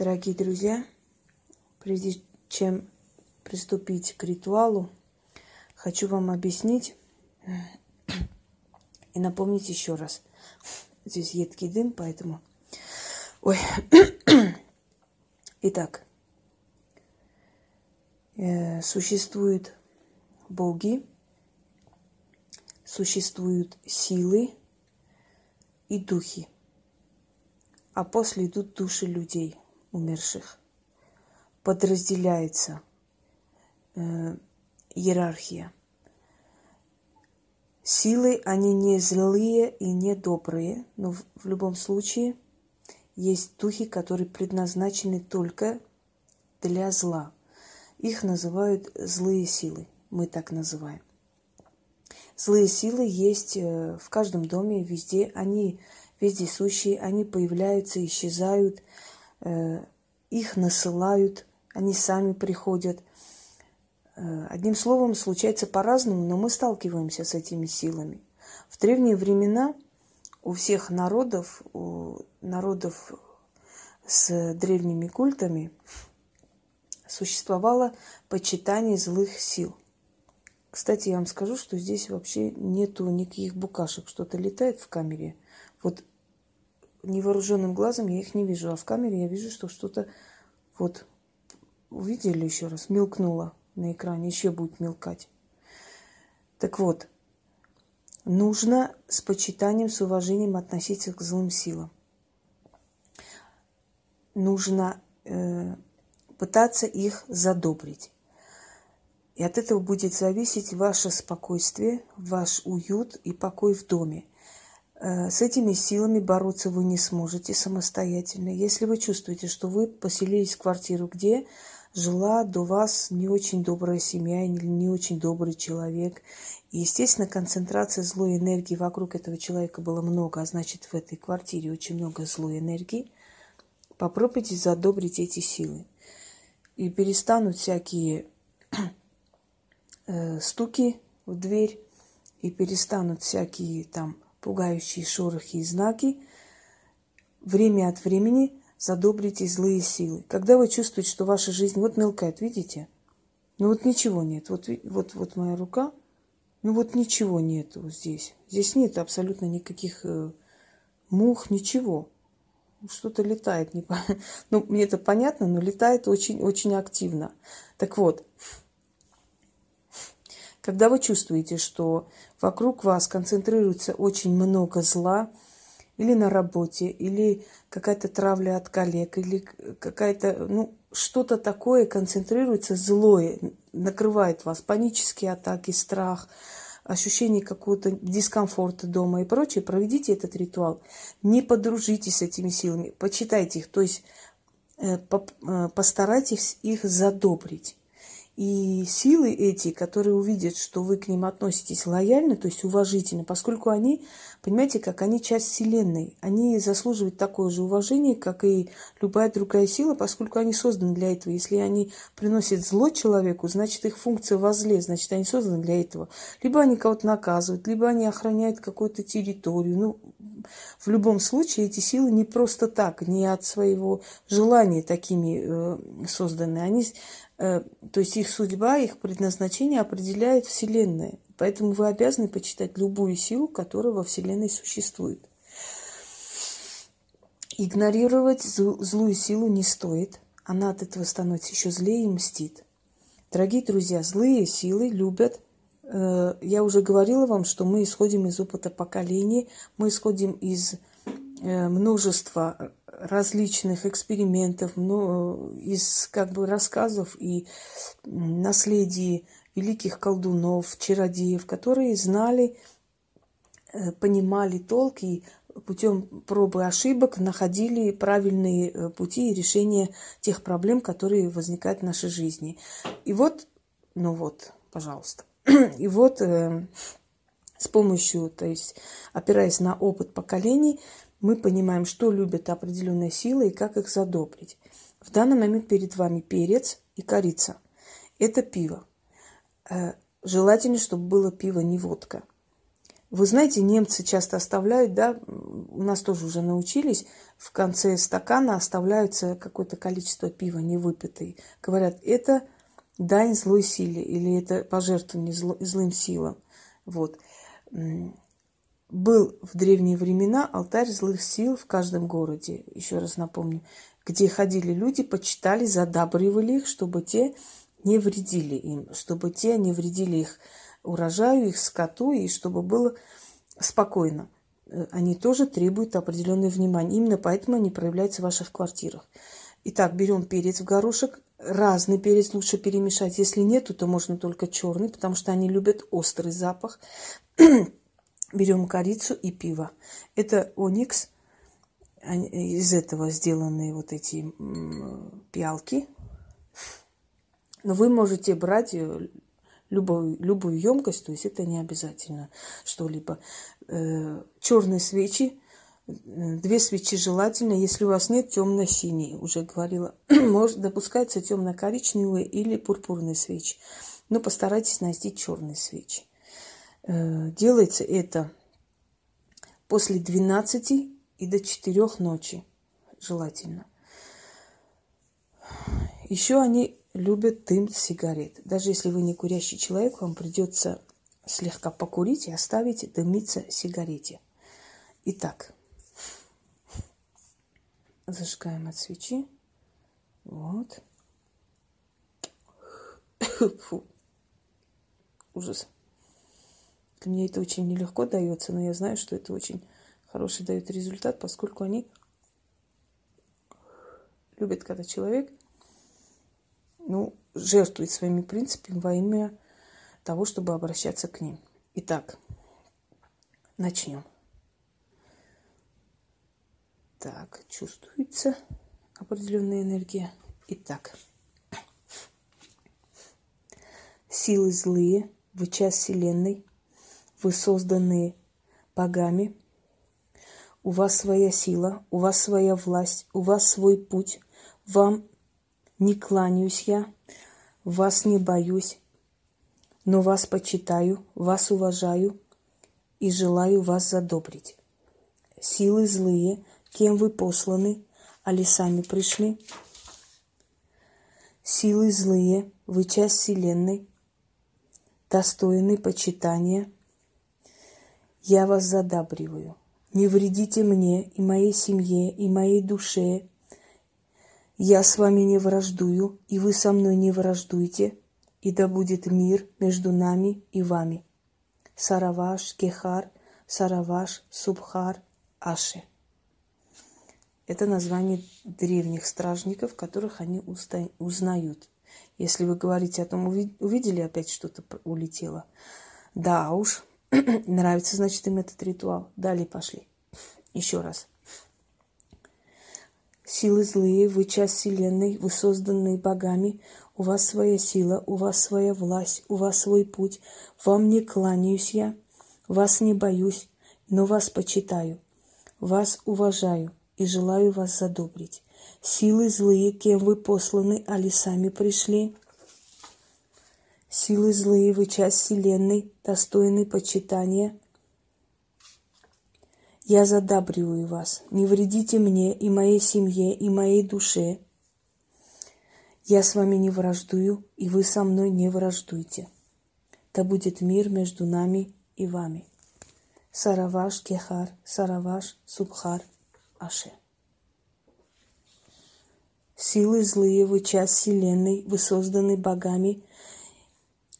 Дорогие друзья, прежде чем приступить к ритуалу, хочу вам объяснить и напомнить еще раз. Здесь едкий дым, поэтому... Ой. Итак, э, существуют боги, существуют силы и духи, а после идут души людей – умерших. Подразделяется э, иерархия. Силы, они не злые и не добрые, но в, в любом случае есть духи, которые предназначены только для зла. Их называют злые силы, мы так называем. Злые силы есть э, в каждом доме, везде. Они вездесущие, они появляются, исчезают. Э, их насылают, они сами приходят. Э, одним словом, случается по-разному, но мы сталкиваемся с этими силами. В древние времена у всех народов, у народов с древними культами существовало почитание злых сил. Кстати, я вам скажу, что здесь вообще нету никаких букашек. Что-то летает в камере. Вот невооруженным глазом я их не вижу, а в камере я вижу, что что-то вот увидели еще раз, мелкнуло на экране, еще будет мелкать. Так вот, нужно с почитанием, с уважением относиться к злым силам. Нужно э, пытаться их задобрить. И от этого будет зависеть ваше спокойствие, ваш уют и покой в доме. Э, с этими силами бороться вы не сможете самостоятельно. Если вы чувствуете, что вы поселились в квартиру, где жила до вас не очень добрая семья или не очень добрый человек, и, естественно, концентрация злой энергии вокруг этого человека было много, а значит, в этой квартире очень много злой энергии, попробуйте задобрить эти силы. И перестанут всякие э, стуки в дверь, и перестанут всякие там пугающие шорохи и знаки, время от времени задобрите злые силы. Когда вы чувствуете, что ваша жизнь вот мелкает, видите? Ну вот ничего нет. Вот, вот, вот моя рука, ну вот ничего нет вот здесь. Здесь нет абсолютно никаких э, мух, ничего. Что-то летает. Ну, мне это понятно, но летает очень-очень активно. Так вот, когда вы чувствуете, что вокруг вас концентрируется очень много зла, или на работе, или какая-то травля от коллег, или какая-то, ну, что-то такое концентрируется злое, накрывает вас, панические атаки, страх, ощущение какого-то дискомфорта дома и прочее, проведите этот ритуал. Не подружитесь с этими силами, почитайте их, то есть э, э, постарайтесь их задобрить. И силы эти, которые увидят, что вы к ним относитесь лояльно, то есть уважительно, поскольку они, понимаете, как они часть Вселенной, они заслуживают такое же уважение, как и любая другая сила, поскольку они созданы для этого. Если они приносят зло человеку, значит их функция возле, значит они созданы для этого. Либо они кого-то наказывают, либо они охраняют какую-то территорию. Ну, в любом случае эти силы не просто так, не от своего желания такими э, созданы. Они то есть их судьба, их предназначение определяет Вселенная. Поэтому вы обязаны почитать любую силу, которая во Вселенной существует. Игнорировать злую силу не стоит. Она от этого становится еще злее и мстит. Дорогие друзья, злые силы любят э, я уже говорила вам, что мы исходим из опыта поколений, мы исходим из э, множества различных экспериментов, ну, из как бы рассказов и наследий великих колдунов, чародеев, которые знали, э, понимали толк и путем пробы ошибок находили правильные э, пути и решения тех проблем, которые возникают в нашей жизни. И вот, ну вот, пожалуйста. И вот э, с помощью, то есть опираясь на опыт поколений, мы понимаем, что любят определенные силы и как их задобрить. В данный момент перед вами перец и корица. Это пиво. Э, желательно, чтобы было пиво, не водка. Вы знаете, немцы часто оставляют, да, у нас тоже уже научились, в конце стакана оставляется какое-то количество пива невыпитый. Говорят, это дань злой силе или это пожертвование зло, злым силам. Вот. Был в древние времена алтарь злых сил в каждом городе, еще раз напомню, где ходили люди, почитали, задабривали их, чтобы те не вредили им, чтобы те не вредили их урожаю, их скоту, и чтобы было спокойно. Они тоже требуют определенное внимание. Именно поэтому они проявляются в ваших квартирах. Итак, берем перец в горошек. Разный перец лучше перемешать. Если нету, то можно только черный, потому что они любят острый запах. берем корицу и пиво. Это оникс. Из этого сделаны вот эти пиалки. Но вы можете брать э, любую, любую емкость, то есть это не обязательно что-либо. Э, черные свечи, э, две свечи желательно, если у вас нет темно-синей, уже говорила, может допускается темно-коричневые или пурпурные свечи. Но постарайтесь найти черные свечи. Э, делается это после 12 и до 4 ночи желательно. Еще они любят дым сигарет. Даже если вы не курящий человек, вам придется слегка покурить и оставить дымиться сигарете. Итак, зажигаем от свечи. Вот. Фу. Ужас. Меня это очень нелегко дается, но я знаю, что это очень хороший дает результат, поскольку они любят, когда человек ну, жертвует своими принципами во имя того, чтобы обращаться к ним. Итак, начнем. Так, чувствуется определенная энергия. Итак, силы злые, вы часть Вселенной, вы созданные богами, у вас своя сила, у вас своя власть, у вас свой путь, вам не кланяюсь я, вас не боюсь, но вас почитаю, вас уважаю и желаю вас задобрить. Силы злые, кем вы посланы, али сами пришли? Силы злые, вы часть Вселенной, достойны почитания. Я вас задабриваю. Не вредите мне и моей семье, и моей душе, я с вами не враждую, и вы со мной не враждуете, и да будет мир между нами и вами. Сараваш, Кехар, Сараваш, Субхар, Аши. Это название древних стражников, которых они узнают. Если вы говорите о том, увидели опять что-то улетело. Да уж, нравится, значит, им этот ритуал. Далее пошли. Еще раз. Силы злые, вы часть Вселенной, вы созданные богами, у вас своя сила, у вас своя власть, у вас свой путь. Вам не кланяюсь я, вас не боюсь, но вас почитаю, вас уважаю и желаю вас задобрить. Силы злые, кем вы посланы, али сами пришли. Силы злые, вы часть Вселенной, достойны почитания – я задабриваю вас. Не вредите мне и моей семье, и моей душе. Я с вами не враждую, и вы со мной не враждуйте. Да будет мир между нами и вами. Сараваш Кехар, Сараваш Субхар Аше. Силы злые, вы часть Вселенной, вы созданы богами.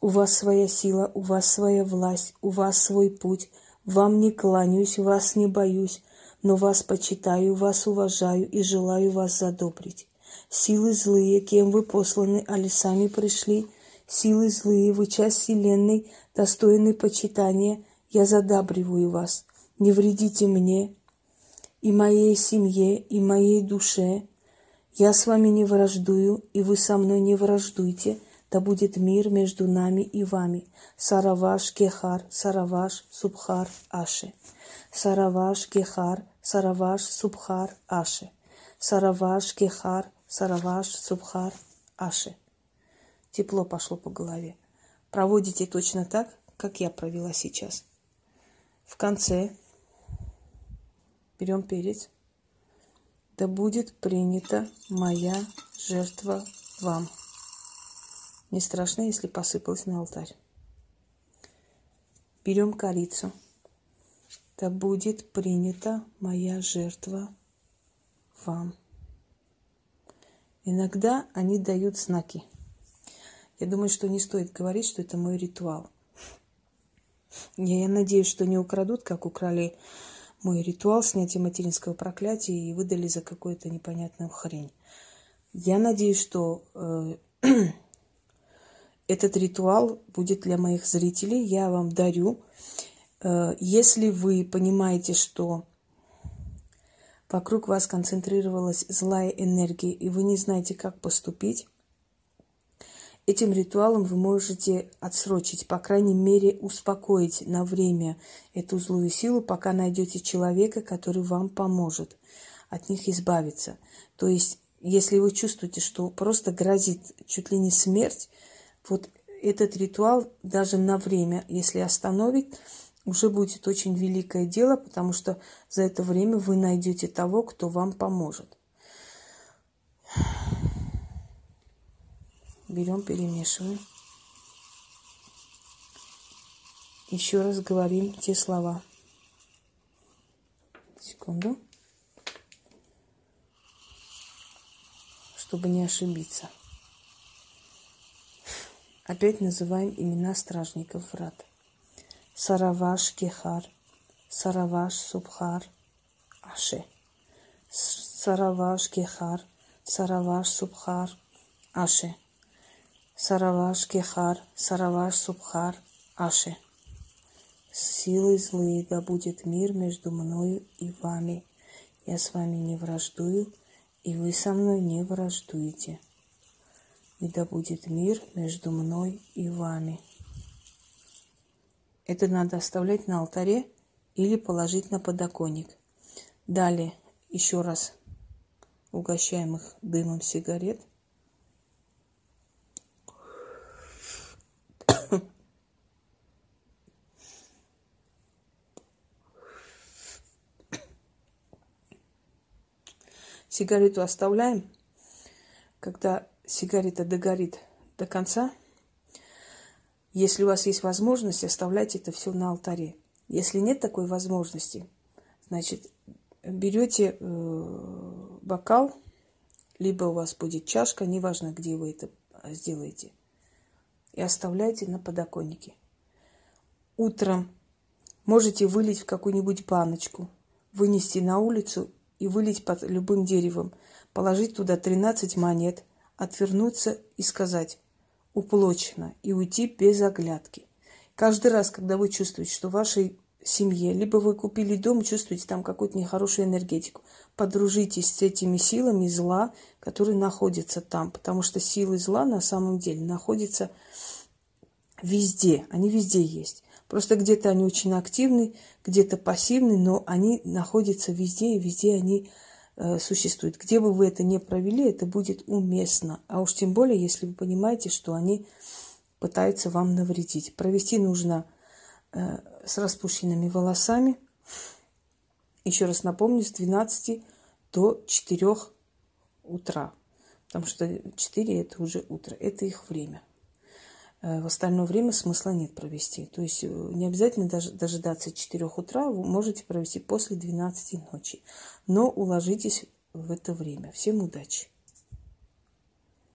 У вас своя сила, у вас своя власть, у вас свой путь – вам не кланяюсь, вас не боюсь, но вас почитаю, вас уважаю и желаю вас задобрить. Силы злые, кем вы посланы, али сами пришли, силы злые, вы часть вселенной, достойны почитания, я задабриваю вас. Не вредите мне и моей семье, и моей душе. Я с вами не враждую, и вы со мной не враждуйте, да будет мир между нами и вами. Сараваш Кехар, Сараваш Субхар Аши. Сараваш Кехар, Сараваш Субхар Аши. Сараваш Кехар, Сараваш Субхар Аши. Тепло пошло по голове. Проводите точно так, как я провела сейчас. В конце берем перец. Да будет принята моя жертва вам. Не страшно, если посыпалась на алтарь. Берем корицу. Да будет принята моя жертва вам. Иногда они дают знаки. Я думаю, что не стоит говорить, что это мой ритуал. Я, я надеюсь, что не украдут, как украли мой ритуал снятия материнского проклятия и выдали за какую-то непонятную хрень. Я надеюсь, что э, этот ритуал будет для моих зрителей. Я вам дарю. Э, если вы понимаете, что вокруг вас концентрировалась злая энергия, и вы не знаете, как поступить, этим ритуалом вы можете отсрочить, по крайней мере, успокоить на время эту злую силу, пока найдете человека, который вам поможет от них избавиться. То есть, если вы чувствуете, что просто грозит чуть ли не смерть, вот этот ритуал даже на время, если остановит, уже будет очень великое дело, потому что за это время вы найдете того, кто вам поможет. Берем, перемешиваем. Еще раз говорим те слова. Секунду. Чтобы не ошибиться. Опять называем имена стражников врат. Сараваш Кехар, Сараваш Субхар, Аше. Сараваш Кехар, Сараваш Субхар, Аше. Сараваш Кехар, Сараваш Субхар, Аше. Силы злые, да будет мир между мною и вами. Я с вами не враждую, и вы со мной не враждуете и да будет мир между мной и вами. Это надо оставлять на алтаре или положить на подоконник. Далее еще раз угощаем их дымом сигарет. Сигарету оставляем, когда сигарета догорит до конца, если у вас есть возможность, оставляйте это все на алтаре. Если нет такой возможности, значит, берете э, бокал, либо у вас будет чашка, неважно, где вы это сделаете, и оставляйте на подоконнике. Утром можете вылить в какую-нибудь баночку, вынести на улицу и вылить под любым деревом, положить туда 13 монет, отвернуться и сказать «уплочено» и уйти без оглядки. Каждый раз, когда вы чувствуете, что в вашей семье, либо вы купили дом, чувствуете там какую-то нехорошую энергетику, подружитесь с этими силами зла, которые находятся там, потому что силы зла на самом деле находятся везде, они везде есть. Просто где-то они очень активны, где-то пассивны, но они находятся везде, и везде они существует. Где бы вы это ни провели, это будет уместно. А уж тем более, если вы понимаете, что они пытаются вам навредить. Провести нужно э, с распущенными волосами. Еще раз напомню, с 12 до 4 утра. Потому что 4 это уже утро, это их время. Э, в остальное время смысла нет провести. То есть э, не обязательно даже дожидаться 4 утра, вы можете провести после 12 ночи. Но уложитесь в это время. Всем удачи!